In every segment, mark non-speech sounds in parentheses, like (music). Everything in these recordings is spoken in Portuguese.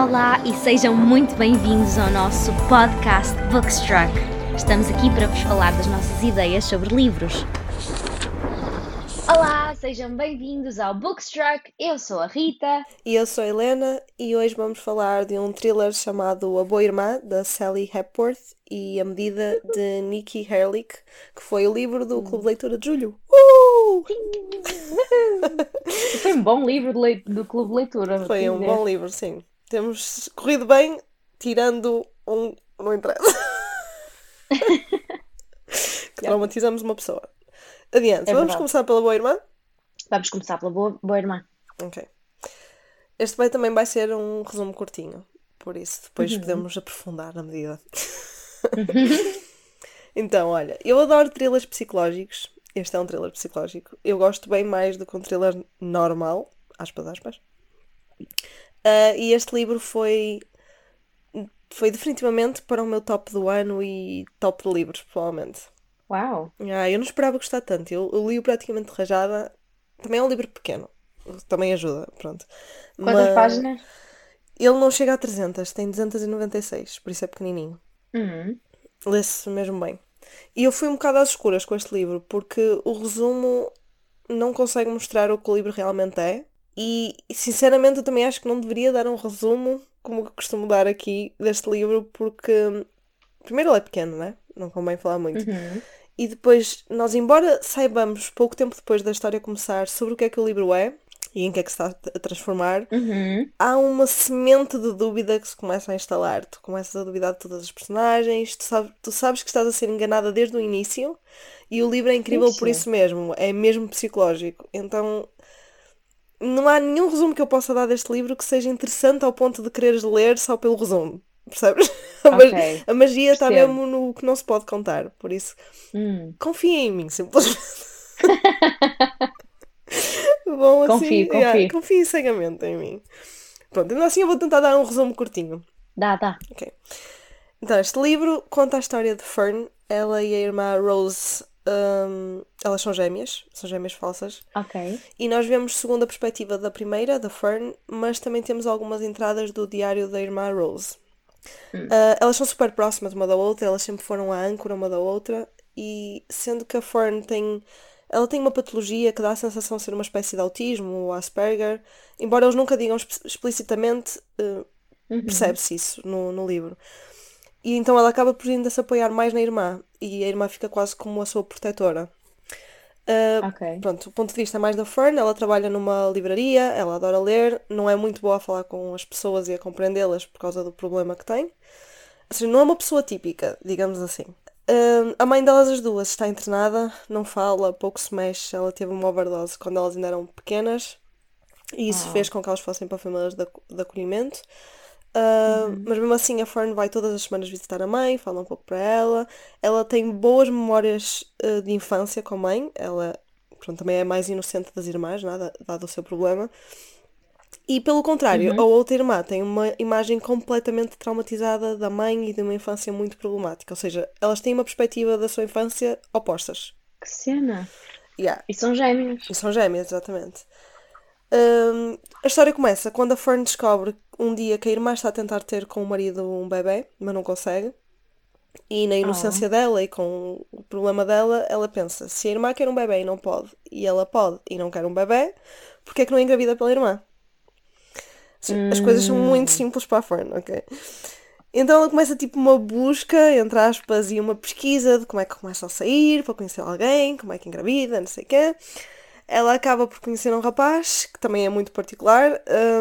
Olá e sejam muito bem-vindos ao nosso podcast Bookstruck. Estamos aqui para vos falar das nossas ideias sobre livros. Olá, sejam bem-vindos ao Bookstruck. Eu sou a Rita. E eu sou a Helena e hoje vamos falar de um thriller chamado A Boa Irmã, da Sally Hepworth e A Medida de Nikki Herlick, que foi o livro do Clube de Leitura de Julho. Uh! (laughs) Foi um bom livro de leit- do Clube de Leitura. Foi um dizer. bom livro, sim. Temos corrido bem, tirando um. Não interessa. (laughs) que traumatizamos uma pessoa. Adiante, É vamos verdade. começar pela Boa Irmã? Vamos começar pela boa, boa irmã. Ok. Este vai, também vai ser um resumo curtinho, por isso depois Uhum. podemos aprofundar na medida. (laughs) então, olha, eu adoro thrillers psicológicos. Este é um thriller psicológico. Eu gosto bem mais do que um thriller normal, aspas, aspas. Ah, e este livro foi, foi definitivamente para o meu top do ano e top de livros, provavelmente. Uau! Ah, eu não esperava gostar tanto. Eu, eu li-o praticamente rajada. Também é um livro pequeno. Também ajuda, pronto. Quantas Mas páginas? Ele não chega a 300, tem 296, por isso é pequenininho. Hum. Lê-se mesmo bem. E eu fui um bocado às escuras com este livro, porque o resumo não consegue mostrar o que o livro realmente é. E, sinceramente eu também acho que não deveria dar um resumo como eu costumo dar aqui deste livro, porque primeiro ele é pequeno, né? Não convém falar muito. Uhum. E depois, nós, embora saibamos pouco tempo depois da história começar sobre o que é que o livro é e em que é que se está a transformar, Uhum. há uma semente de dúvida que se começa a instalar. Tu começas a duvidar de todas as personagens, tu, sabe- tu sabes que estás a ser enganada desde o início e o livro é incrível por Isso. isso mesmo, é mesmo psicológico. Então não há nenhum resumo que eu possa dar deste livro que seja interessante ao ponto de quereres ler só pelo resumo. Percebes? (laughs) A, ma- Ok. a magia está mesmo no que não se pode contar. Por isso, Hum. confia em mim, simplesmente. (laughs) Bom, assim, Confio, yeah, confio. cegamente em mim. Pronto, ainda assim eu vou tentar dar um resumo curtinho. Dá, dá. Ok. Então, este livro conta a história de Fern. Ela e a irmã Rose, hum, elas são gêmeas, são gêmeas falsas. Ok. E nós vemos segundo a perspectiva da primeira, da Fern, mas também temos algumas entradas do diário da irmã Rose. Ah, elas são super próximas uma da outra, elas sempre foram a âncora uma da outra, e sendo que a Fern tem. Ela tem uma patologia que dá a sensação de ser uma espécie de autismo ou Asperger, embora eles nunca digam exp- explicitamente, Uhum. percebe-se isso no, no livro. E então ela acaba por ainda se apoiar mais na irmã, e a irmã fica quase como a sua protetora. Ah, Ok. Pronto, o ponto de vista é mais da Fern, ela trabalha numa livraria, ela adora ler, não é muito boa a falar com as pessoas e a compreendê-las por causa do problema que tem. Ou seja, não é uma pessoa típica, digamos assim. Hum, a mãe delas, as duas, está internada, não fala, pouco se mexe. Ela teve uma overdose quando elas ainda eram pequenas e isso Ah. fez com que elas fossem para famílias de, de acolhimento. Hum, Mas mesmo assim, a Fern vai todas as semanas visitar a mãe, fala um pouco para ela. Ela tem boas memórias eh, de infância com a mãe. Ela pronto, também é mais inocente das irmãs, nada, dado o seu problema. E pelo contrário, a outra irmã tem uma imagem completamente traumatizada da mãe e de uma infância muito problemática. Ou seja, elas têm uma perspectiva da sua infância opostas. Que cena. Yeah. E são gêmeos. E são gêmeas, exatamente. Hum, a história começa quando a Fern descobre um dia que a irmã está a tentar ter com o marido um bebê, mas não consegue. E na inocência dela e com o problema dela, ela pensa: se a irmã quer um bebê e não pode, e ela pode e não quer um bebê, porque é que não engravida pela irmã? As coisas são muito simples para a Fern, ok? Então ela começa tipo uma busca, entre aspas, e uma pesquisa de como é que começa a sair, para conhecer alguém, como é que engravida, não sei o quê. Ela acaba por conhecer um rapaz, que também é muito particular.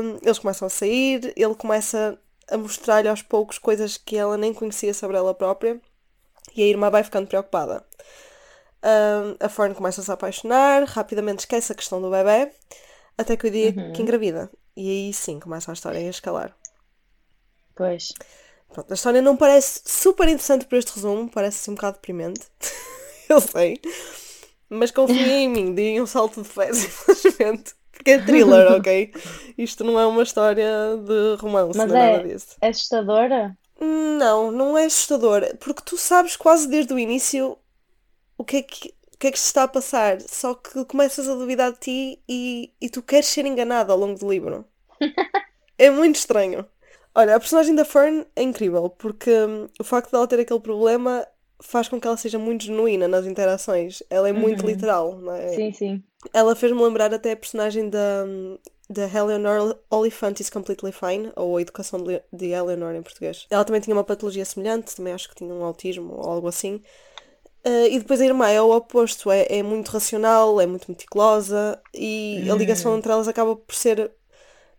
hum, eles começam a sair, ele começa a mostrar-lhe aos poucos coisas que ela nem conhecia sobre ela própria. E a irmã vai ficando preocupada. Hum, a Fern começa a se apaixonar, rapidamente esquece a questão do bebê, até que o dia que engravida. E aí sim começa a história a escalar. Pois. Pronto, a história não parece super interessante por este resumo, parece assim um bocado deprimente. (laughs) Eu sei. Mas confiem em mim, deem um salto de fé, (laughs) simplesmente. Porque é thriller, (laughs) ok? Isto não é uma história de romance, Mas não é é nada disso. assustadora? Não, não é assustador, porque tu sabes quase desde o início o que é que, o que, é que se está a passar, só que começas a duvidar de ti e, e tu queres ser enganado ao longo do livro. (laughs) É muito estranho. Olha, a personagem da Fern é incrível, porque hum, o facto de ela ter aquele problema faz com que ela seja muito genuína nas interações. Ela é muito Uhum. literal, não é? Sim, sim. Ela fez-me lembrar até a personagem da, da Eleanor Oliphant is Completely Fine, ou a Educação de de Eleanor em português. Ela também tinha uma patologia semelhante, também acho que tinha um autismo ou algo assim. Uh, e depois a irmã é o oposto, é, é muito racional, é muito meticulosa e a ligação entre elas acaba por ser,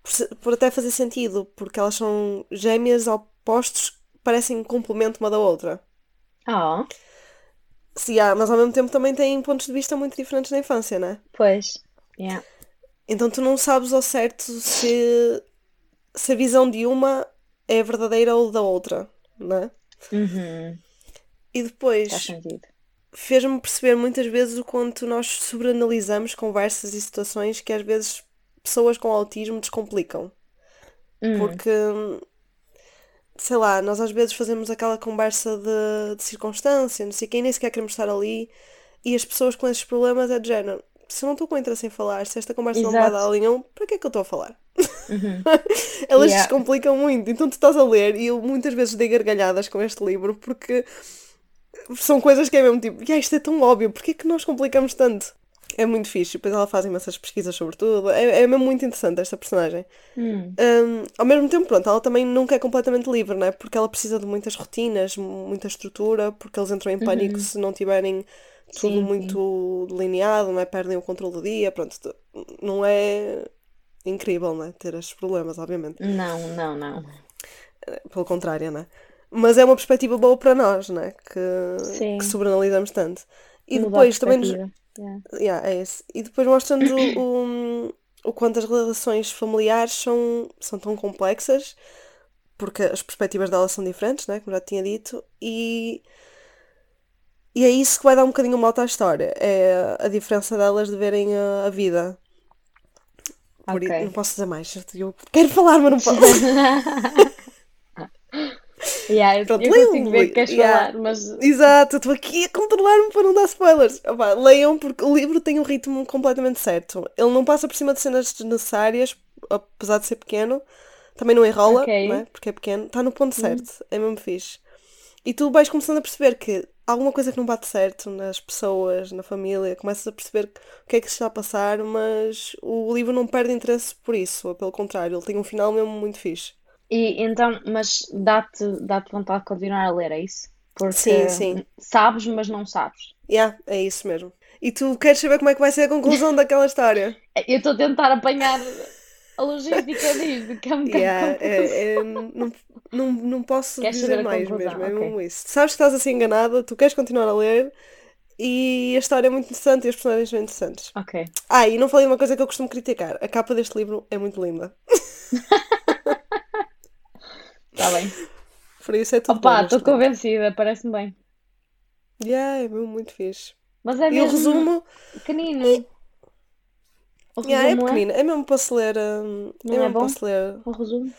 por ser- por até fazer sentido, porque elas são gêmeas opostos parecem um complemento uma da outra. Oh, Sim, há, mas ao mesmo tempo também têm pontos de vista muito diferentes na infância, né? pois. Yeah. Então tu não sabes ao certo se, se a visão de uma é verdadeira ou da outra, né? Uhum. E depois fez-me perceber muitas vezes o quanto nós sobreanalisamos conversas e situações que às vezes pessoas com autismo descomplicam. Hum. Porque, sei lá, nós às vezes fazemos aquela conversa de, de circunstância, não sei quem, nem sequer queremos estar ali, e as pessoas com esses problemas é de género. Se eu não estou com interesse em falar, se esta conversa não vai Exato. dar a nenhum, para que é que eu estou a falar? Uhum. (laughs) Elas Yeah. descomplicam muito. Então tu estás a ler e eu muitas vezes dei gargalhadas com este livro porque são coisas que é mesmo tipo, "Ya, isto é tão óbvio, porquê que nós complicamos tanto? É muito fixe. Depois ela faz imensas pesquisas sobre tudo. É, é mesmo muito interessante esta personagem. Hum. Hum, ao mesmo tempo, pronto, ela também nunca é completamente livre, né? Porque ela precisa de muitas rotinas, muita estrutura, porque eles entram em pânico se não tiverem tudo Sim, muito delineado, não é? Perdem o controle do dia, pronto. Não é incrível, né? Ter estes problemas, obviamente. Não, não, não. Pelo contrário, né? Mas é uma perspectiva boa para nós, né? Que, Sim. que sobreanalisamos tanto. E depois também nos. Yeah. Yeah, é isso. E depois mostrando o, o quanto as relações familiares são, são tão complexas, porque as perspectivas delas são diferentes, né? Como já tinha dito, e, e é isso que vai dar um bocadinho mal à história. É a diferença delas de verem a, a vida. Por i- Ok. não posso dizer mais. Eu quero falar, mas não posso. (laughs) (laughs) Yeah, Pronto, eu leiam consigo ver que queres yeah. falar, mas Exato, estou aqui a controlar-me para não dar spoilers. Opá, leiam porque o livro tem um ritmo completamente certo. Ele não passa por cima de cenas desnecessárias, apesar de ser pequeno. Também não enrola, Ok. não é? porque é pequeno. Está no ponto certo. É mesmo fixe. E tu vais começando a perceber que há alguma coisa que não bate certo nas pessoas, na família. Começas a perceber o que é que se está a passar, mas o livro não perde interesse por isso. Pelo contrário, ele tem um final mesmo muito fixe. E então, mas dá-te dá-te vontade de continuar a ler, é isso? Porque Sim, sim. sabes, mas não sabes. Yeah, é isso mesmo. E tu queres saber como é que vai ser a conclusão daquela história? (laughs) Eu estou a tentar apanhar a logística disto, que é um bocado Yeah, é- é- não, não, não posso Queres dizer mais conclusão, mesmo, é ok. mesmo isso. Sabes que estás assim enganada, tu queres continuar a ler e a história é muito interessante e os personagens são interessantes. Ok. Ah, e não falei uma coisa que eu costumo criticar. A capa deste livro é muito linda. (laughs) Está bem. Por isso é tudo Opa, estou convencida, parece-me bem. Yeah, é mesmo muito fixe. Mas é E o mesmo resumo, pequenino. O yeah, é resumo é? pequenino, é mesmo para se ler. hum, é é mesmo para bom? se ler. O resumo?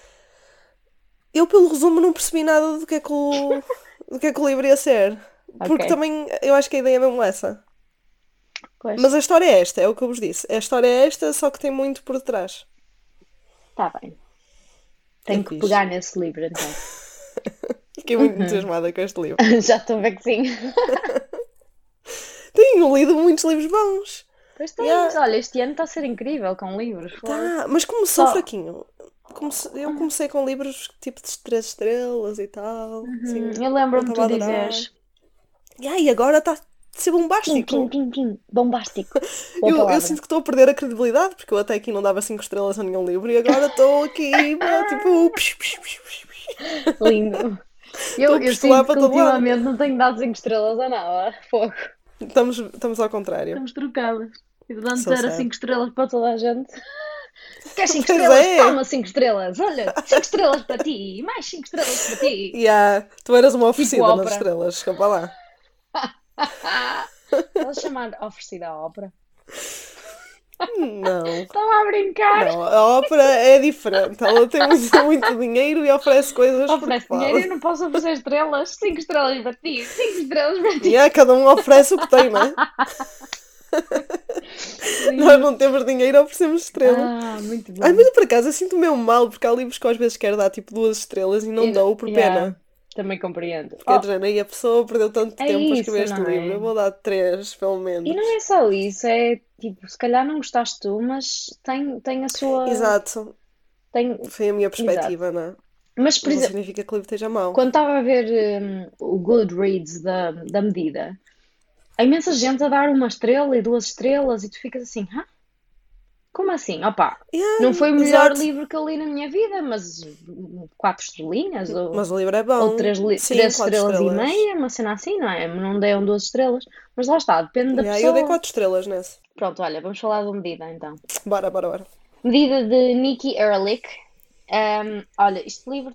Eu, pelo resumo, não percebi nada do que é que o, (laughs) do que é que o livro ia ser. Porque Ok. também eu acho que a ideia é mesmo essa. Pois. Mas a história é esta, é o que eu vos disse. A história é esta, só que tem muito por detrás. Está bem. Tenho É que fixe. pegar nesse livro então. (laughs) Fiquei muito Uhum. entusiasmada com este livro. (laughs) Já estou a ver que sim. (laughs) Tenho lido muitos livros bons. Pois tens, Yeah. olha, este ano está a ser incrível com livros. Tá, mas começou Só- fraquinho. Comece- Eu comecei com livros tipo de três estrelas e tal. assim, Hum, Eu lembro-me tu dizeres. E aí, agora está a ser bombástico. pim, pim, pim. Bombástico. (laughs) Eu, eu sinto que estou a perder a credibilidade, porque eu até aqui não dava 5 estrelas a nenhum livro e agora estou aqui, (laughs) tipo. psh, psh, psh, psh. Lindo. Eu, a eu sinto que ultimamente não tenho dado 5 estrelas a nada. (laughs) Fogo. Estamos, estamos ao contrário. Estamos trocadas. E de antes era sad. 5 estrelas para toda a gente. Queres 5 Pois estrelas? é. Toma 5 estrelas. Olha, 5 estrelas para ti. Mais 5 estrelas para ti. Yeah, tu eras uma oferecida nas ópera. estrelas, desculpa lá. (laughs) Vou chamar oferecida à ópera. Não. (laughs) Estava a brincar. Não, a ópera é diferente. Ela tem muito, (laughs) muito dinheiro e oferece coisas Oferece dinheiro e não posso oferecer estrelas. 5 estrelas para ti. 5 estrelas para ti. Yeah, cada um oferece o que tem, não é? Nós não temos dinheiro, oferecemos estrelas. Ah, muito bom. Ai, mas por acaso eu sinto mesmo mal, porque há livros que às vezes quero dar tipo duas estrelas e não E- dou por yeah, pena. Também compreendo. Quer Oh, dizer, aí a pessoa perdeu tanto É tempo a isso, escrever este é? livro. Eu vou dar três, pelo menos. E não é só isso, é tipo, se calhar não gostaste tu, mas tem, tem a sua. Exato, Tem... foi a minha perspectiva, não é? Mas, por exemplo, significa que o livro esteja mau. quando estava a ver hum, o Goodreads da, da medida, há imensa gente a dar uma estrela e duas estrelas e tu ficas assim, Hã? Como assim? Opa, Yeah, não foi o melhor exato. livro que eu li na minha vida, mas quatro estrelinhas ou, Mas o livro é bom. ou três, Sim, três quatro estrelas, e estrelas. meia, uma cena assim, não é? Não deram duas estrelas, mas lá está, depende da Yeah, pessoa. eu dei quatro estrelas nesse. Pronto, olha, vamos falar da medida então. Bora, bora, bora. Medida de Nikki Ehrlich. Um, olha, este livro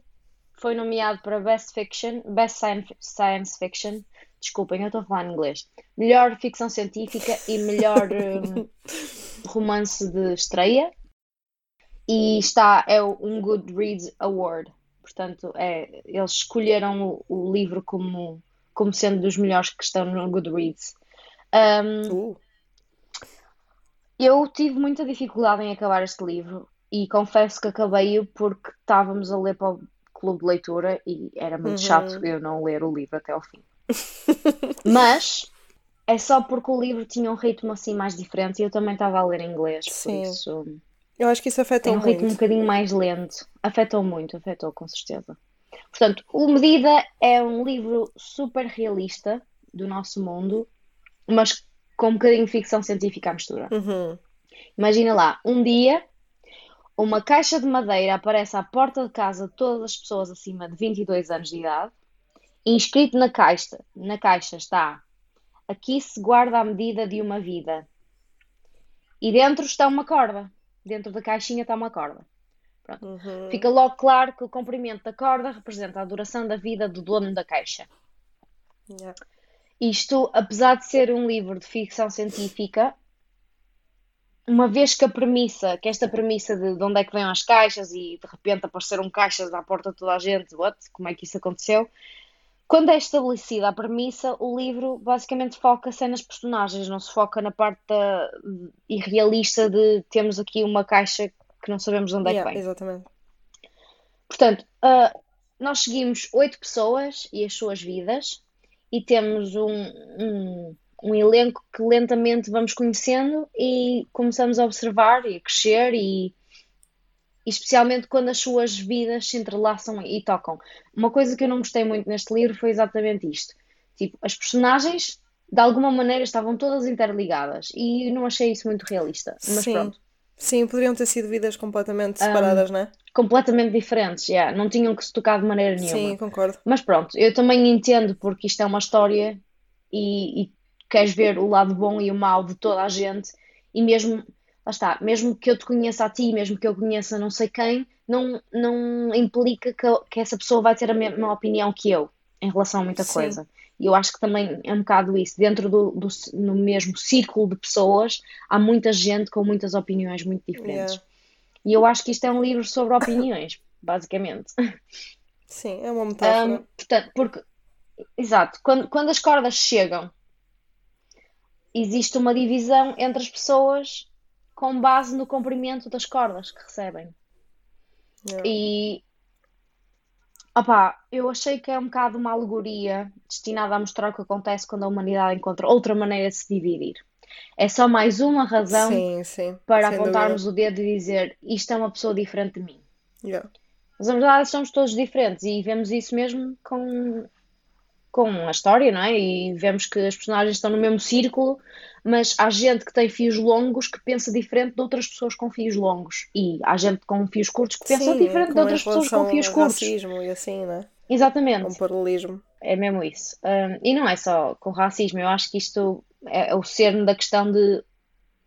foi nomeado para Best Fiction, Best Science Fiction. Desculpem, eu estou a falar em inglês. Melhor ficção científica e melhor um, (laughs) romance de estreia. E está, é um Goodreads Award. Portanto, é, eles escolheram o, o livro como, como sendo dos melhores que estão no Goodreads. Um, Uh, eu tive muita dificuldade em acabar este livro e confesso que acabei-o porque estávamos a ler para o clube de leitura e era muito Uhum. chato eu não ler o livro até ao fim. (laughs) Mas é só porque o livro tinha um ritmo assim mais diferente e eu também estava a ler em inglês, por Sim. isso eu acho que isso afeta tem um ritmo um muito. bocadinho mais lento. Afetou muito, afetou com certeza. Portanto, O Medida é um livro super realista do nosso mundo, mas com um bocadinho de ficção científica à mistura. Uhum. Imagina lá, um dia uma caixa de madeira aparece à porta de casa de todas as pessoas acima de 22 anos de idade. Inscrito na caixa, na caixa está: Aqui se guarda a medida de uma vida. E dentro está uma corda. Dentro da caixinha está uma corda. Uhum. Fica logo claro que o comprimento da corda representa a duração da vida do dono da caixa. Yeah. Isto, apesar de ser um livro de ficção científica, uma vez que a premissa, que esta premissa de, de onde é que vêm as caixas e de repente apareceram caixas à porta de toda a gente, what? Como é que isso aconteceu? Quando é estabelecida a premissa, o livro basicamente foca-se nas personagens, não se foca na parte da- irrealista de temos aqui uma caixa que não sabemos de onde é que Yeah, vem. exatamente. Portanto, ah, nós seguimos oito pessoas e as suas vidas e temos um, um, um elenco que lentamente vamos conhecendo e começamos a observar e a crescer e especialmente quando as suas vidas se entrelaçam e tocam. Uma coisa que eu não gostei muito neste livro foi exatamente isto. Tipo, as personagens de alguma maneira estavam todas interligadas e não achei isso muito realista. Mas Sim. pronto Sim, poderiam ter sido vidas completamente separadas, não é? completamente diferentes, yeah. Não tinham que se tocar de maneira nenhuma. Sim, concordo. Mas pronto, eu também entendo porque isto é uma história e, e queres ver o lado bom e o mau de toda a gente e mesmo, lá está, mesmo que eu te conheça a ti, mesmo que eu conheça não sei quem, não, não implica que, que essa pessoa vai ter a mesma opinião que eu em relação a muita Sim. coisa. E eu acho que também é um bocado isso. Dentro do, do, no mesmo círculo de pessoas, há muita gente com muitas opiniões muito diferentes. Yeah. E eu acho que isto é um livro sobre (coughs) opiniões, basicamente. Sim, é uma metáfora. Um, portanto, porque, exato, quando, quando as cordas chegam, existe uma divisão entre as pessoas com base no comprimento das cordas que recebem. Yeah. E, opá, eu achei que é um bocado uma alegoria destinada a mostrar o que acontece quando a humanidade encontra outra maneira de se dividir. É só mais uma razão Sim, sim. para apontarmos o dedo e dizer isto é uma pessoa diferente de mim. dúvida. Yeah. Mas na verdade somos todos diferentes e vemos isso mesmo com, com a história, não é? E vemos que as personagens estão no mesmo círculo, mas há gente que tem fios longos que pensa diferente de outras pessoas com fios longos. E há gente com fios curtos que pensa Sim, diferente de outras pessoas com fios curtos. racismo e assim, né? Exatamente, Com paralelismo. é mesmo isso. Um, e não é só com racismo, eu acho que isto é, é o cerne da questão de,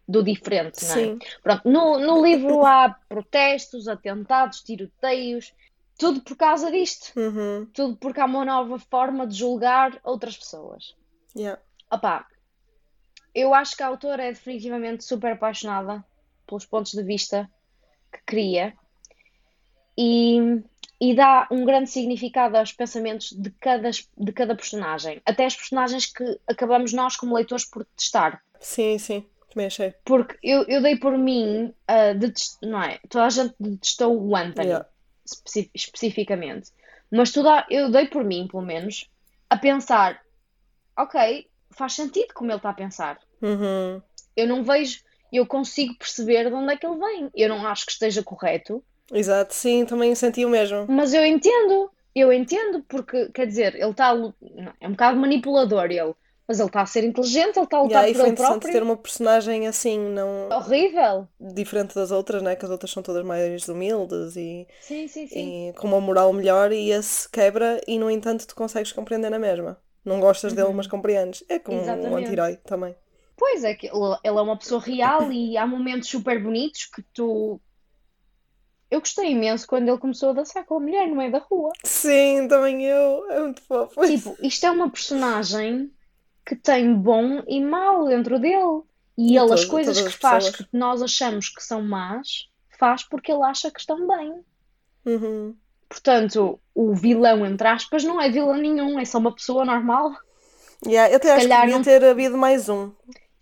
do diferente, não é? Sim. Pronto, no, no livro há protestos, atentados, tiroteios, tudo por causa disto. Uhum. Tudo porque há uma nova forma de julgar outras pessoas. Yeah. Opá, eu acho que a autora é definitivamente super apaixonada pelos pontos de vista que cria. E e dá um grande significado aos pensamentos de cada, de cada personagem. Até as personagens que acabamos nós, como leitores, por testar. Sim, sim. Também achei. Porque eu, eu dei por mim, uh, detest... não é? Toda a gente detestou o Anthony, yeah. especi especificamente. Mas toda... eu dei por mim, pelo menos, a pensar: ok, faz sentido como ele está a pensar. Uhum. Eu não vejo, eu consigo perceber de onde é que ele vem. Eu não acho que esteja correto. Exato, sim, também senti o mesmo. Mas eu entendo, eu entendo, porque quer dizer, ele está. É um bocado manipulador, ele mas ele está a ser inteligente, ele está a lutar yeah, por ele próprio. ter uma personagem assim, não... Horrível! Diferente das outras, né? Que as outras são todas mais humildes e... Sim, sim, sim. E com uma moral melhor e esse quebra e, no entanto, tu consegues compreender na mesma. Não gostas uhum. dele, mas compreendes. É como Exatamente. um anti-herói também. Pois é, que ele é uma pessoa real e há momentos super bonitos que tu... Eu gostei imenso quando ele começou a dançar com a mulher no meio da rua. Sim, também eu. É muito fofo. (laughs) Tipo, isto é uma personagem que tem bom e mau dentro dele. E, e ele, as coisas que faz que nós achamos que são más, faz porque ele acha que estão bem. Uhum. Portanto, o vilão, entre aspas, não é vilão nenhum, é só uma pessoa normal. Yeah, eu até acho que devia não... ter havido mais um.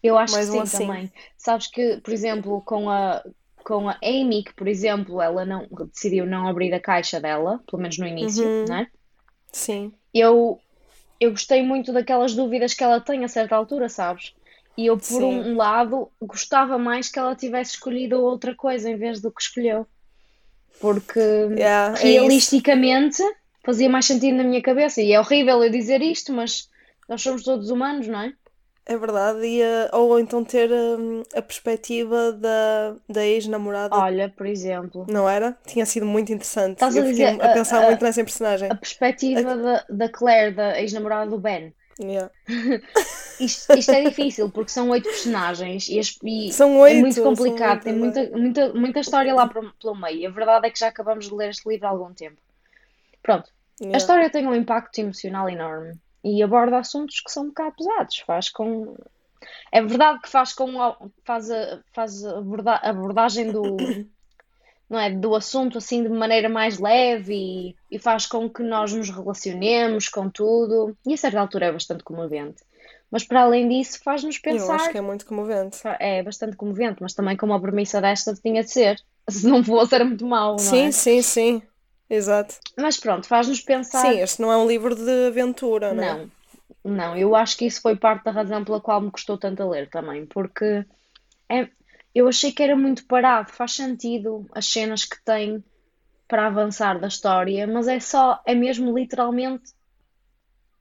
Eu acho mais que um sim assim. também. Sabes que, por exemplo, com a, com a Amy, que por exemplo, ela não decidiu não abrir a caixa dela, pelo menos no início, uhum. né? Sim. Eu eu gostei muito daquelas dúvidas que ela tem a certa altura, sabes? E eu, por um lado, gostava mais que ela tivesse escolhido outra coisa em vez do que escolheu. Porque yeah, é realisticamente é fazia mais sentido na minha cabeça. E é horrível eu dizer isto, mas nós somos todos humanos, não é? É verdade, e, uh, ou então ter uh, a perspectiva da, da ex-namorada. Olha, por exemplo. Não era? Tinha sido muito interessante. Estás a dizer, a, a pensar a, muito nessa personagem. A perspectiva a... Da, da Claire, da ex-namorada do Ben. Yeah. (laughs) isto, isto, é difícil porque são oito personagens e, e são oito, é muito complicado, tem muita, muita, muita história lá pelo meio. A verdade é que já acabamos de ler este livro há algum tempo. Pronto, yeah. a história tem um impacto emocional enorme e aborda assuntos que são um bocado pesados. Faz com. É verdade que faz com faz a, faz a abordagem do, (coughs) não é, do assunto assim de maneira mais leve e, e faz com que nós nos relacionemos com tudo. E a certa altura é bastante comovente. Mas para além disso, faz-nos pensar. Eu acho que é muito comovente. É bastante comovente, mas também com uma premissa desta tinha de ser. (laughs) Se não fosse, era muito mau, não sim, é? Sim, sim, sim. Exato. Mas pronto, faz-nos pensar. Sim, este não é um livro de aventura, não é? Não, não. Eu acho que isso foi parte da razão pela qual me custou tanto a ler também, porque é, eu achei que era muito parado. Faz sentido as cenas que tem para avançar da história, mas é só, é mesmo literalmente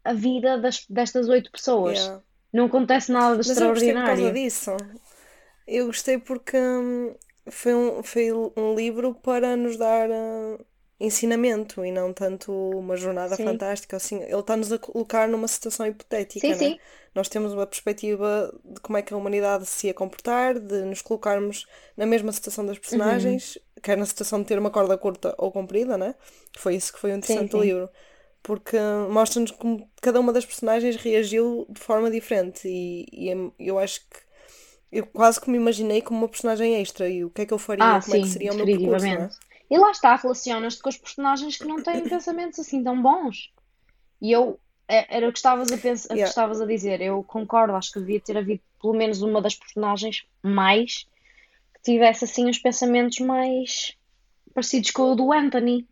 a vida das, destas oito pessoas. Yeah. Não acontece nada de mas extraordinário. Eu gostei por causa disso. Eu gostei porque hum, foi, um, foi um livro para nos dar. Uh ensinamento e não tanto uma jornada sim. fantástica. Assim, ele está-nos a colocar numa situação hipotética. Sim, né? sim. Nós temos uma perspectiva de como é que a humanidade se ia comportar, de nos colocarmos na mesma situação das personagens, uhum. quer na situação de ter uma corda curta ou comprida, né? Foi isso que foi o interessante sim, do livro. Porque mostra-nos como cada uma das personagens reagiu de forma diferente e, e é, eu acho que eu quase que me imaginei como uma personagem extra e o que é que eu faria, ah, como sim, é que seria o meu percurso, não é? E lá está, relacionas-te com os personagens que não têm (coughs) pensamentos assim tão bons. E eu, é, era o que estavas a, pensar, yeah. que estavas a dizer, eu concordo, acho que devia ter havido pelo menos uma das personagens mais que tivesse assim os pensamentos mais parecidos com o do Anthony.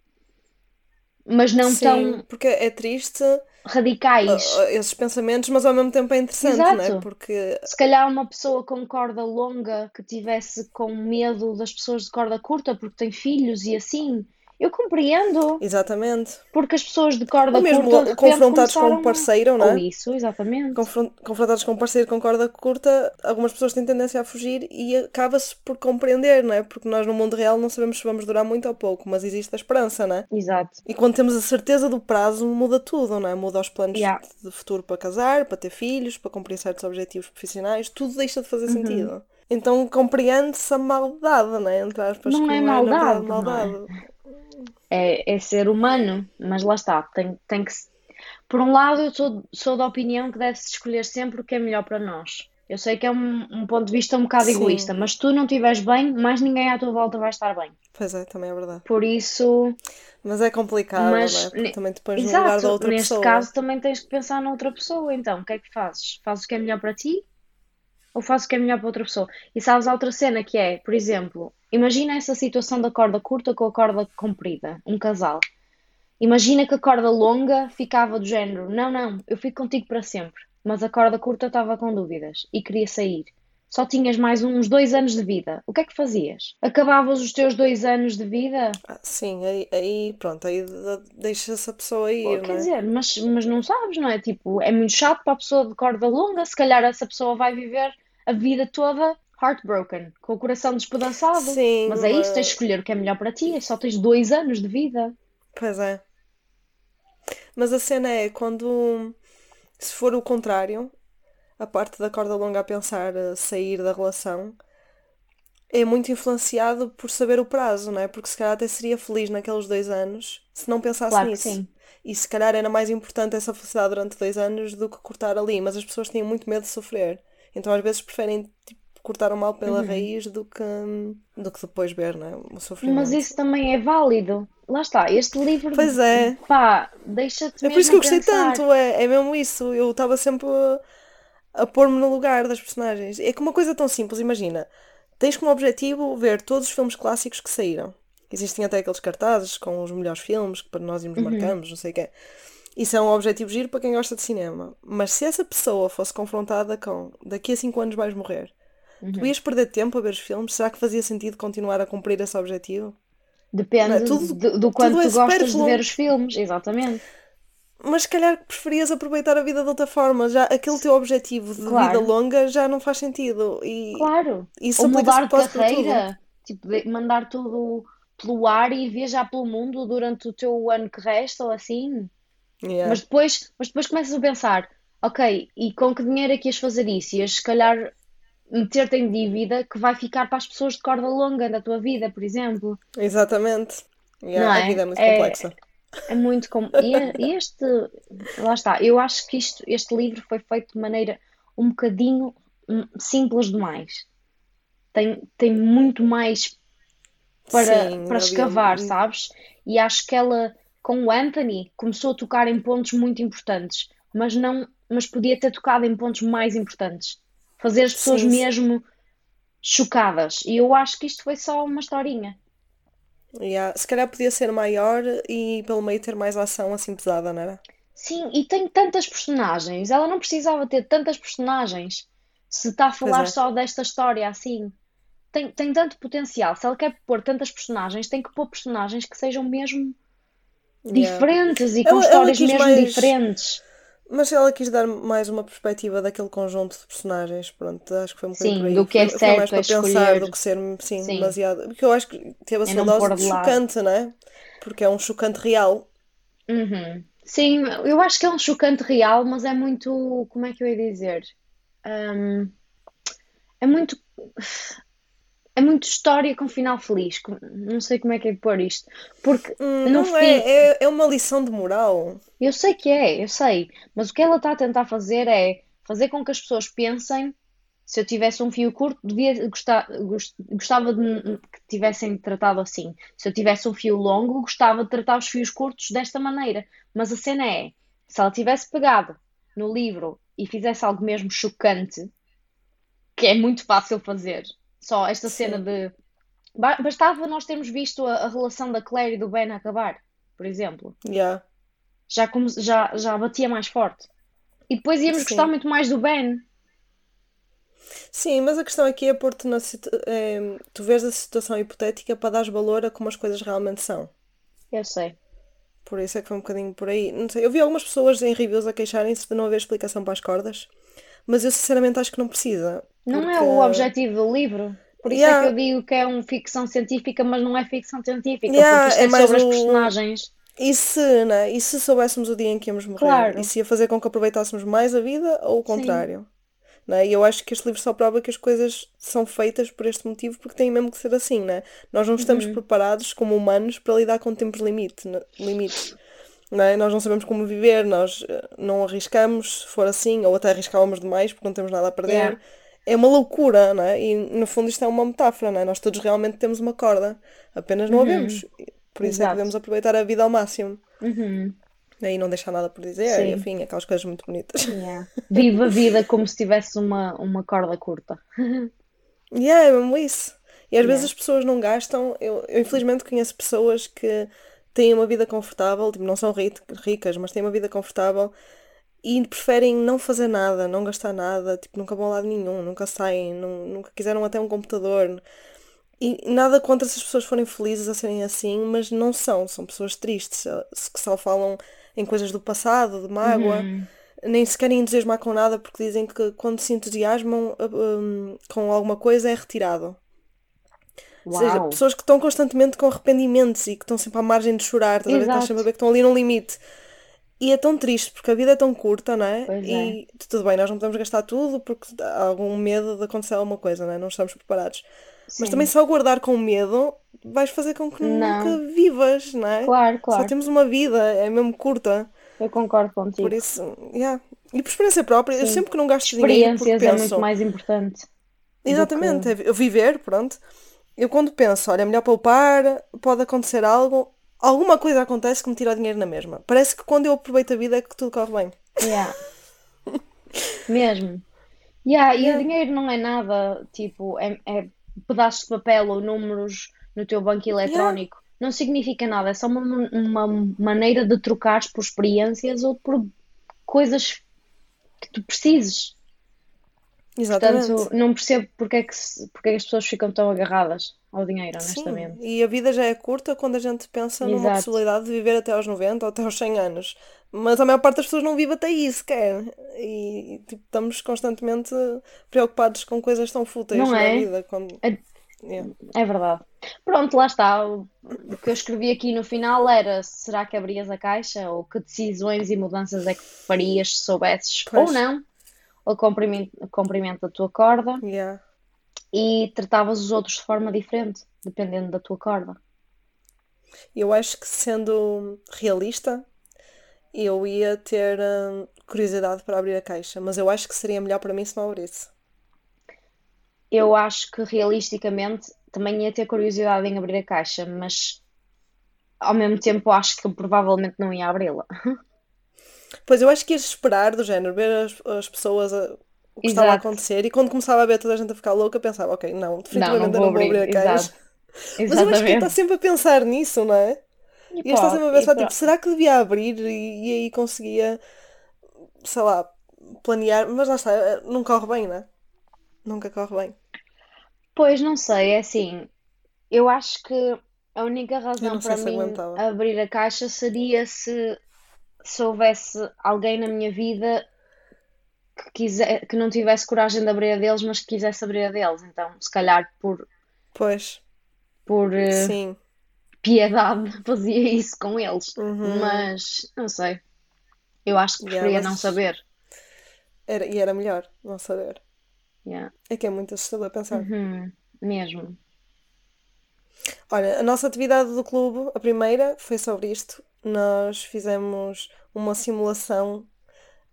Mas não Sim, tão. Porque é triste radicais. esses pensamentos, mas ao mesmo tempo é interessante, Exato. não é? Porque se calhar uma pessoa com corda longa que tivesse com medo das pessoas de corda curta porque tem filhos e assim, eu compreendo. Exatamente. Porque as pessoas de corda Ou mesmo curta confrontados com um parceiro, não é? Ou isso, exatamente. confrontados com um parceiro com corda curta, algumas pessoas têm tendência a fugir e acaba-se por compreender, não é? Porque nós no mundo real não sabemos se vamos durar muito ou pouco, mas existe a esperança, não é? Exato. E quando temos a certeza do prazo, muda tudo, não é? Muda os planos yeah. de futuro para casar, para ter filhos, para cumprir certos objetivos profissionais, tudo deixa de fazer uhum. sentido. Então compreende-se a maldade, não é? Entre aspas, não é maldade. Não é maldade é, é ser humano, mas lá está, tem, tem que. Por um lado, eu sou, sou da opinião que deve-se escolher sempre o que é melhor para nós. Eu sei que é um, um ponto de vista um bocado Sim. egoísta, mas se tu não estiveres bem, mais ninguém à tua volta vai estar bem. Pois é, também é verdade. Por isso. Mas é complicado, mas, é? Porque também te pões no lugar da outra neste pessoa. Neste caso também tens que pensar na outra pessoa, então. O que é que fazes? Fazes o que é melhor para ti? Ou fazes o que é melhor para outra pessoa? E sabes a outra cena que é, por exemplo, imagina essa situação da corda curta com a corda comprida, um casal. Imagina que a corda longa ficava do género: não, não, eu fico contigo para sempre. Mas a corda curta estava com dúvidas e queria sair. Só tinhas mais uns dois anos de vida. O que é que fazias? Acabavas os teus dois anos de vida? Ah, sim, aí, aí pronto, aí deixa essa pessoa ir, Pô, quer não é? dizer, mas, mas não sabes, não é? Tipo, é muito chato para a pessoa de corda longa. Se calhar essa pessoa vai viver a vida toda heartbroken, com o coração despedaçado. Sim, mas é isso, tens de escolher o que é melhor para ti. Só tens dois anos de vida. Pois é. Mas a cena é quando. Se for o contrário, a parte da corda longa a pensar sair da relação, é muito influenciado por saber o prazo, não é? Porque se calhar até seria feliz naqueles dois anos se não pensasse claro nisso. sim. E se calhar era mais importante essa felicidade durante dois anos do que cortar ali. Mas as pessoas tinham muito medo de sofrer. Então às vezes preferem tipo, cortar o mal pela uhum. raiz do que, do que depois ver, não é? O sofrimento. Mas isso também é válido. Lá está, este livro. Pois é. Pá, deixa-te É por isso que eu gostei pensar. tanto, é, é mesmo isso. Eu estava sempre a, a pôr-me no lugar das personagens. É que uma coisa tão simples, imagina. Tens como objetivo ver todos os filmes clássicos que saíram. Existem até aqueles cartazes com os melhores filmes que para nós irmos uhum. marcamos, não sei o quê. Isso é um objetivo giro para quem gosta de cinema. Mas se essa pessoa fosse confrontada com daqui a 5 anos vais morrer, uhum. tu ias perder tempo a ver os filmes? Será que fazia sentido continuar a cumprir esse objetivo? Depende é, tudo, do, do quanto é tu gostas de ver os filmes, exatamente. Mas se calhar preferias aproveitar a vida de outra forma, já aquele teu objetivo de claro. vida longa já não faz sentido. E claro, isso ou mudar de carreira, tipo, mandar tudo pelo ar e viajar pelo mundo durante o teu ano que resta ou assim. Yeah. Mas, depois, mas depois começas a pensar, ok, e com que dinheiro é que ias fazer isso? Ias se calhar meter-te em dívida que vai ficar para as pessoas de corda longa da tua vida, por exemplo. Exatamente. Yeah, é? A vida é muito é, complexa. É muito com... e, este, lá está, eu acho que isto, este livro foi feito de maneira um bocadinho hum, simples demais. Tem, tem muito mais para, Sim, para escavar, havia... sabes? E acho que ela com o Anthony começou a tocar em pontos muito importantes, mas não, mas podia ter tocado em pontos mais importantes, fazer as pessoas sim, mesmo chocadas. E eu acho que isto foi só uma historinha. Yeah. Se calhar podia ser maior e pelo meio ter mais ação assim pesada, não era? Sim, e tem tantas personagens. Ela não precisava ter tantas personagens se está a falar é. só desta história assim. Tem, tem tanto potencial. Se ela quer pôr tantas personagens, tem que pôr personagens que sejam mesmo diferentes yeah. e com ela, histórias ela mesmo mais... diferentes. Mas ela quis dar mais uma perspectiva daquele conjunto de personagens, pronto, acho que foi um bocadinho Sim, do que é foi, certo mais para pensar do que ser, sim, sim. demasiado. Porque eu acho que teve a sua dose de chocante, não é? Porque é um chocante real. Uhum. Sim, eu acho que é um chocante real, mas é muito. Como é que eu ia dizer? Um, é muito é muito história com final feliz. Não sei como é que é pôr isto. Porque hum, não fim... é, é, é uma lição de moral. Eu sei que é, eu sei. Mas o que ela está a tentar fazer é fazer com que as pessoas pensem se eu tivesse um fio curto, devia gostar, gostava de que tivessem tratado assim. Se eu tivesse um fio longo, gostava de tratar os fios curtos desta maneira. Mas a cena é, se ela tivesse pegado no livro e fizesse algo mesmo chocante, que é muito fácil fazer, só esta cena de. Bastava nós termos visto a, a, relação da Claire e do Ben acabar, por exemplo. Yeah. Já, como, já, já batia mais forte. E depois íamos Sim. gostar muito mais do Ben. Sim, mas a questão aqui é pôr-te na é, tu vês a situação hipotética para dar valor a como as coisas realmente são. Eu sei. Por isso é que foi um bocadinho por aí. Não sei, eu vi algumas pessoas em reviews a queixarem-se de não haver explicação para as cordas, mas eu sinceramente acho que não precisa. Não é o objetivo do livro. Por isso yeah. é que eu digo que é uma ficção científica, mas não é ficção científica, yeah, porque isto é, é sobre o... as personagens. E se, né? e se soubéssemos o dia em que íamos morrer? Claro. E se ia fazer com que aproveitássemos mais a vida ou o contrário? Né? E eu acho que este livro só prova que as coisas são feitas por este motivo, porque tem mesmo que ser assim, né? Nós não estamos uhum. preparados como humanos para lidar com tempos limite, né? limites. Né? Nós não sabemos como viver, nós eh, não arriscamos se for assim, ou até arriscávamos demais porque não temos nada a perder. Yeah é uma loucura, não é? E no fundo isto é uma metáfora, não é? Nós todos realmente temos uma corda, apenas não a vemos. Por isso é que Uhum. Exato. devemos aproveitar a vida ao máximo. Uhum. E não deixar nada por dizer, Sim. enfim, aquelas coisas muito bonitas. Yeah. Viva a vida como se tivesse uma, uma corda curta. (laughs) E é mesmo isso. E às vezes Yeah. as pessoas não gastam. Eu, eu infelizmente conheço pessoas que têm uma vida confortável, tipo, não são ri- ricas, mas têm uma vida confortável e preferem não fazer nada, não gastar nada, tipo, nunca vão a lado nenhum, nunca saem, nu- nunca quiseram até um computador. E nada contra se as pessoas forem felizes a serem assim, mas não são, são pessoas tristes, eh, que só falam em coisas do passado, de mágoa, Uhum. nem se querem entusiasmar com nada porque dizem que quando se entusiasmam eh, hum, com alguma coisa é retirado. Ou seja, Uau. pessoas que estão constantemente com arrependimentos e que estão sempre à margem de chorar, estás a ver? Estás sempre a ver que estão ali num limite. E é tão triste porque a vida é tão curta, não é? Pois é. E tudo bem, nós não podemos gastar tudo porque há algum medo de acontecer alguma coisa, não é? Não estamos preparados. Mas Sim. também só guardar com medo vais fazer com que Não. nunca vivas, não é? Claro, Só claro. temos uma vida, é mesmo curta. Eu concordo contigo. Por isso, yeah. E por experiência própria, eu sempre que não gasto dinheiro Experiências é penso. muito mais importante. Exatamente, é vi- eu viver, pronto. Eu quando penso, olha, é melhor poupar, pode acontecer algo, alguma coisa acontece que me tira o dinheiro na mesma. Parece que quando eu aproveito a vida é que tudo corre bem. Yeah. (laughs) Mesmo. Yeah, e Yeah. o dinheiro não é nada, tipo, é, é pedaços de papel ou números no teu banco eletrónico. Não significa nada, é só uma, uma maneira de trocares por experiências ou por coisas que tu precises. Exatamente. Portanto, não percebo porque é que, porque é que as pessoas ficam tão agarradas ao dinheiro, Sim, honestamente. e a vida já é curta quando a gente pensa numa Exato. possibilidade de viver até aos 90 ou até aos 100 anos. Mas a maior parte das pessoas não vive até isso sequer. E tipo, estamos constantemente preocupados com coisas tão fúteis Não na é? vida. Quando... É- Yeah. É verdade. Pronto, lá está. O o que eu escrevi aqui no final era: será que abrias a caixa? Ou que decisões e mudanças é que farias se soubesses Pois. ou não? Ou comprimento, comprimento da tua corda Yeah. e tratavas os outros de forma diferente, dependendo da tua corda. Eu acho que sendo realista, eu ia ter hum, curiosidade para abrir a caixa, mas eu acho que seria melhor para mim se não abrisse. Eu acho que realisticamente também ia ter curiosidade em abrir a caixa, mas ao mesmo tempo acho que provavelmente não ia abri-la. (laughs) Pois eu acho que ias esperar do género, ver as, as pessoas a- o que estava a acontecer e quando começava a ver toda a gente a ficar louca, pensava, ok, não, definitivamente não não vou abrir abrir. a caixa. (laughs) Mas eu acho que ele está sempre a pensar nisso, não é? E E ele está sempre a pensar, tipo, será que devia abrir e, e aí conseguia, sei lá, planear, mas lá está, eh, não corre bem, não é? Nunca corre bem. Pois não sei, é assim. Eu acho que a única razão para mim aguentava. abrir a caixa seria se, se houvesse alguém na minha vida que, quiser, que não tivesse coragem de abrir a deles, mas que quisesse abrir a deles. Então, se calhar por, Pois, por eh, sim. piedade (laughs) fazia isso com eles. Uhum. Mas não sei. Eu acho que Yeah, preferia não mas- saber. Era, e era melhor não saber. Yeah. É que é muito assustador pensar. Uhum, mesmo. Olha, a nossa atividade do clube, a primeira, foi sobre isto. Nós fizemos uma simulação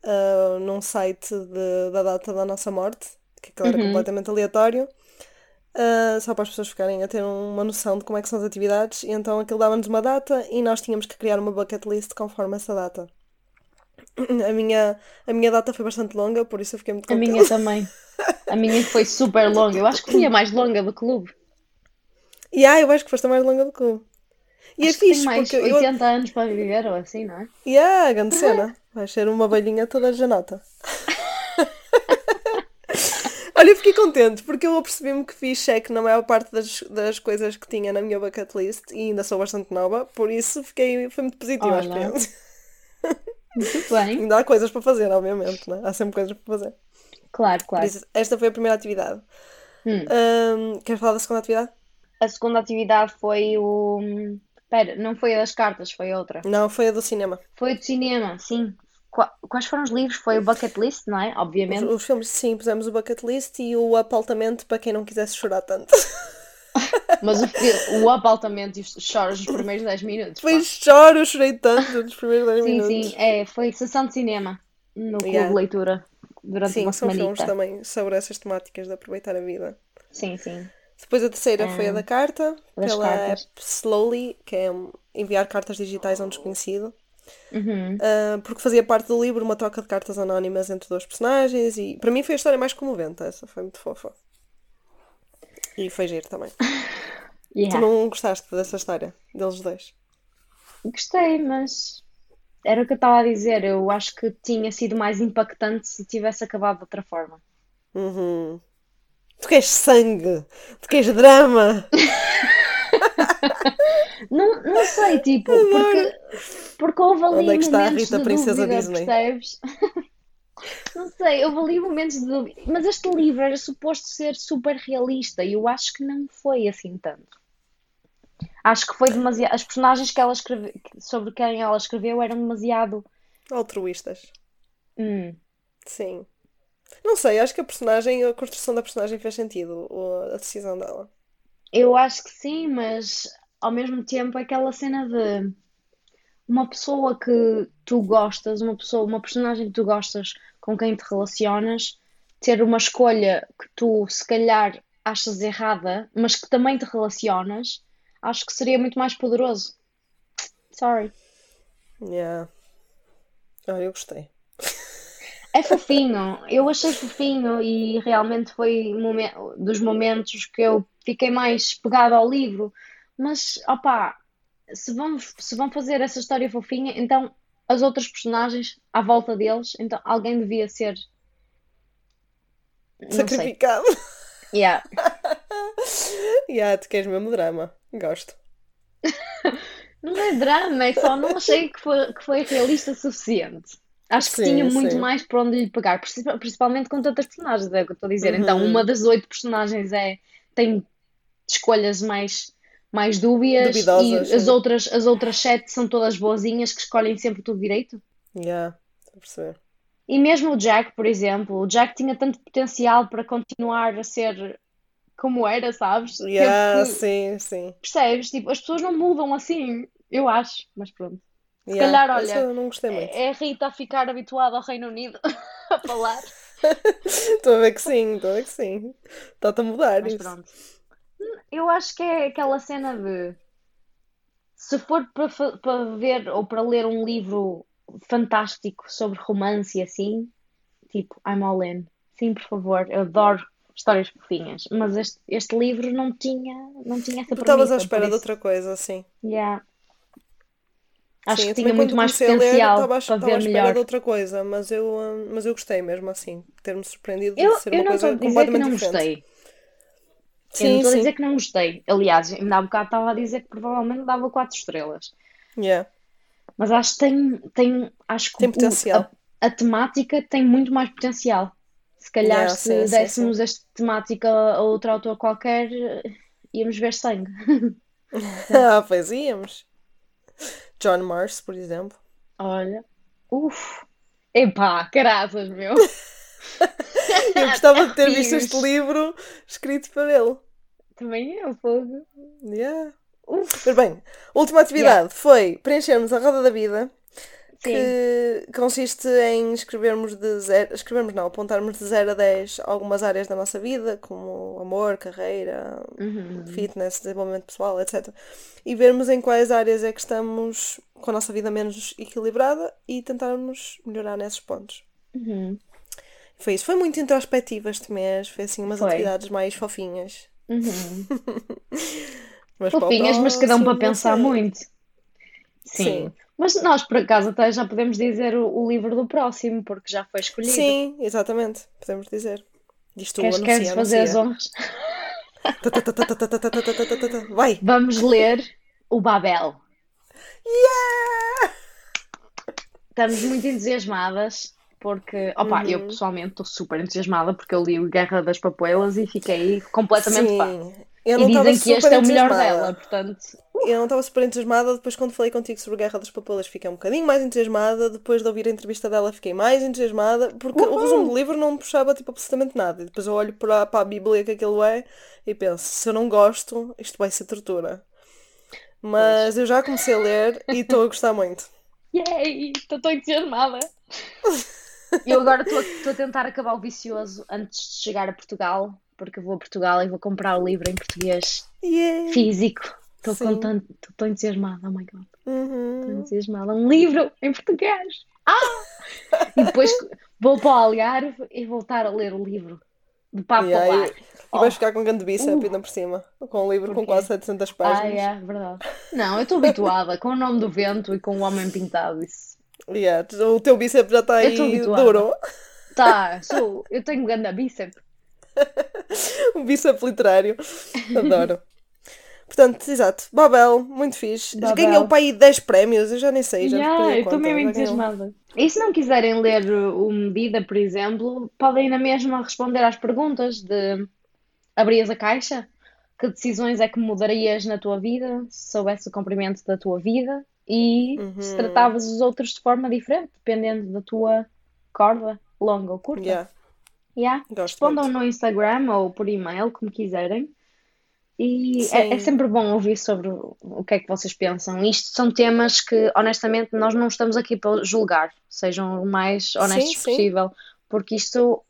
ah, num site de- da data da nossa morte, que era Uhum. completamente aleatório, ah, só para as pessoas ficarem a ter uma noção de como é que são as atividades. E então aquilo dava-nos uma data e nós tínhamos que criar uma bucket list conforme essa data. (coughs) A minha, a minha data foi bastante longa, por isso eu fiquei muito A contente. minha também. A minha foi super longa. Eu acho que foi a mais longa do clube. (laughs) E ah, eu acho que foste a mais longa do clube. E é Acho tem fixe, mais porque eu, 80 anos para viver ou assim, não é? Yeah, grande cena. Vai ser uma velhinha toda janota. (laughs) Olha, eu fiquei contente porque eu apercebi-me que fiz cheque na maior parte das, das coisas que tinha na minha bucket list e ainda sou bastante nova, por isso fiquei, foi muito positiva a experiência. Muito bem. Ainda há coisas para fazer, obviamente, né? há sempre coisas para fazer. Claro, claro. isso, esta foi a primeira atividade. Hum. Ahm, queres falar da segunda atividade? A segunda atividade foi o. Espera, não foi a das cartas, foi outra. Não, foi a do cinema. Foi a do cinema, sim. Qua- Quais foram os livros? Foi o Bucket List, não é? Os, Obviamente. os filmes, sim, pusemos o bucket list e o apaltamento para quem não quisesse chorar tanto. (laughs) Mas o, o Up altamente e choras nos primeiros 10 minutos. Depois choro, eu chorei tanto nos primeiros 10 Sim, minutos. sim. É, foi sessão de cinema no clube Yeah. de leitura. durante Sim, uma são filmes também sobre essas temáticas de aproveitar a vida. Sim, sim. Depois a terceira foi a da carta, pela cartas. app Slowly, que é enviar cartas digitais a um desconhecido. Uhum. Ah, porque fazia parte do livro uma troca de cartas anónimas entre dois personagens e para mim foi a história mais comovente, essa foi muito fofa. E foi giro também. (laughs) Yeah. Tu não gostaste dessa história, deles dois? Gostei, mas era o que eu estava a dizer. Eu acho que tinha sido mais impactante se tivesse acabado de outra forma. Uhum. Tu queres sangue, tu queres drama. (laughs) Não, não sei, tipo, porque, porque houve ali Onde é que está a Rita, princesa dúvida, Disney? percebes? (laughs) Não sei, houve ali momentos de dúvida. Mas este livro era suposto ser super realista e eu acho que não foi assim tanto. Acho que foi demasiado. As personagens que ela escreve... sobre quem ela escreveu eram demasiado. Altruístas. Hum, Sim. Não sei, acho que a personagem, a construção da personagem fez sentido, a decisão dela. eu acho que sim, mas ao mesmo tempo aquela cena de uma pessoa que tu gostas, uma pessoa, uma personagem que tu gostas com quem te relacionas, ter uma escolha que tu se calhar achas errada, mas que também te relacionas, acho que seria muito mais poderoso. Sorry. Yeah. Ah, eu gostei. É fofinho, eu achei fofinho e realmente foi dos momentos que eu fiquei mais pegada ao livro. Mas, opá, se vão, se vão fazer essa história fofinha, então as outras personagens à volta deles, então alguém devia ser. Não sei. Sacrificado. Yeah. (laughs) yeah, tu queres mesmo drama. Gosto. (laughs) Não é drama, é só não achei que foi, que foi realista o suficiente. Acho que Sim, tinha muito sim. mais por onde lhe pegar, princip- principalmente com tantas personagens, é o que eu estou a dizer. Então, Uhum. uma das oito personagens é, tem escolhas mais, mais dúbias Duvidosas, e as outras, as outras sete são todas boazinhas que escolhem sempre tudo direito. Yeah, estou a perceber. E mesmo o Jack, por exemplo, o Jack tinha tanto potencial para continuar a ser como era, sabes? Yeah, que- sim, sim. percebes? Tipo, as pessoas não mudam assim, eu acho, mas pronto. Se Yeah, calhar, olha, eu não gostei muito. É a Rita a ficar habituada ao Reino Unido (laughs) a falar. (laughs) Estou a ver que sim, estou a ver que sim. Está-te a mudar Mas isso. pronto. Eu acho que é aquela cena de se for para, para ver ou para ler um livro fantástico sobre romance e assim, tipo, I'm all in. Sim, por favor, eu adoro histórias fofinhas, mas este, este livro não tinha, não tinha essa estavas à espera de outra coisa, sim. yeah. Acho Sim, que eu tinha muito mais a ler potencial estava para ver melhor. de outra coisa, mas eu, hum, mas eu gostei mesmo assim. Ter-me surpreendido de Eu, ser eu uma coisa a dizer que completamente não diferente. gostei. Eu não Sim, estou a sim. dizer que não gostei. Aliás, ainda há bocado estava a dizer que provavelmente dava 4 estrelas. Yeah. Mas acho que tem, tem acho que Tem o- potencial. a, a temática tem muito mais potencial. Se calhar, Yeah, se sim, sim, dessemos esta temática a outro autor qualquer, eh, íamos ver sangue. (laughs) Ah, pois íamos. John Mars, por exemplo. Olha, uff, epá, caraças, meu. (laughs) Eu gostava de ter visto este livro escrito para ele. Também é um fogo. Yeah. Uf, Mas bem, última atividade foi preenchermos a roda da vida, sim. que consiste em escrevermos de zero, escrevermos não, apontarmos de 0 a 10 algumas áreas da nossa vida, como amor, carreira, Uhum. fitness, desenvolvimento pessoal, etc. E vermos em quais áreas é que estamos com a nossa vida menos equilibrada e tentarmos melhorar nesses pontos. Uhum. Foi isso. Foi muito introspectivo este mês. Foi assim umas Foi. atividades mais fofinhas. Uhum. (laughs) Mas Fofinhas, mas que dão para pensar muito. Sim. Sim. Mas nós, por acaso, até já podemos dizer o, o livro do próximo, porque já foi escolhido. Sim, exatamente, podemos dizer. Diz tu, queres, anuncia, queres fazer anuncia. as honras? (laughs) Vai! Vamos ler o Babel. Yeah! Estamos muito entusiasmadas porque, opa, uhum. eu pessoalmente estou super entusiasmada porque eu li o Guerra das Papoelas e fiquei completamente Sim, fã. Eu E não estava dizem que este super é o melhor dela, portanto. Eu não estava super entusiasmada. Depois, quando falei contigo sobre Guerra das Papoelas, fiquei um bocadinho mais entusiasmada. Depois de ouvir a entrevista dela, fiquei mais entusiasmada. Porque o resumo do livro não me puxava tipo, absolutamente nada. E depois eu olho para, para a Bíblia que aquilo é e penso: se eu não gosto, isto vai ser tortura. Mas eu já comecei a ler e estou a gostar muito. (laughs) Yay! Estou tão entusiasmada. (laughs) Eu agora estou a tentar acabar o vicioso antes de chegar a Portugal, porque eu vou a Portugal e vou comprar o livro em português Yeah. físico. Estou com tanto, estou entusiasmada, oh my god, estou Uhum. entusiasmada. Um livro em português! Ah! (laughs) E depois vou para o Algarve e voltar a ler o livro de papo Yeah, ao ar. e, e vais ficar com um grande bíceps Uh. ainda por cima. Com um livro com Porquê? quase 700 Ah, páginas. é, verdade. Não, eu estou habituada com o nome do vento e com o homem pintado. Isso. Yeah, o teu bíceps já está aí duro. Tá, sou, eu tenho grande bíceps. (laughs) (laughs) Um bíceps literário. Adoro. Portanto, exato. Babel, muito fixe. Babel. Ganhou para aí 10 prémios, eu já nem sei. Já Yeah, eu estou ganhou. entusiasmada. E se não quiserem ler o Medida, por exemplo, podem na mesma responder às perguntas de abrias a caixa? Que decisões é que mudarias na tua vida se soubesse o comprimento da tua vida? E se Uhum. tratavas os outros de forma diferente, dependendo da tua corda, longa ou curta. Yeah, Yeah. gosto Respondam muito. no Instagram ou por e-mail, como quiserem. E Sim. é, é sempre bom ouvir sobre o, que é que vocês pensam. Isto são temas que, honestamente, nós não estamos aqui para julgar. Sejam o mais honestos Sim, sim. possível. Porque isto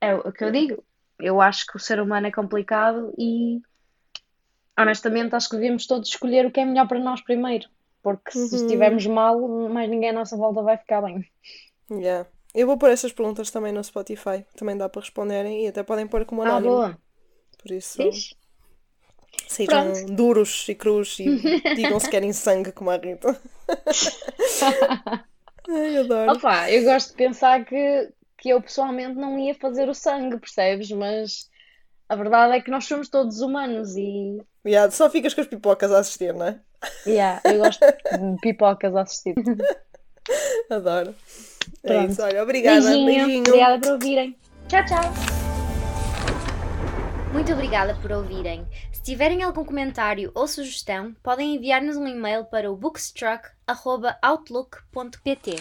é o que eu digo. Eu acho que o ser humano é complicado e, honestamente, acho que devemos todos escolher o que é melhor para nós primeiro. Porque se Uhum. estivermos mal, mais ninguém à nossa volta vai ficar bem. Yeah. Eu vou pôr essas perguntas também no Spotify. Também dá para responderem e até podem pôr como Ah, anónimo. boa. Por isso, Fixe. sejam Pronto. duros e crus e (laughs) digam se querem sangue como a Rita. (laughs) Ai, adoro. Opa, eu gosto de pensar que, que eu pessoalmente não ia fazer o sangue, percebes? Mas a verdade é que nós somos todos humanos e Yeah, só ficas com as pipocas a assistir, não é? yeah, eu gosto de (laughs) pipocas a assistir. Adoro. É Pronto. isso, olha, obrigada. Beijinho, Beijinho. obrigada por ouvirem. Tchau, tchau. Muito obrigada por ouvirem. Se tiverem algum comentário ou sugestão, podem enviar-nos um e-mail para o bookstruck.outlook.pt.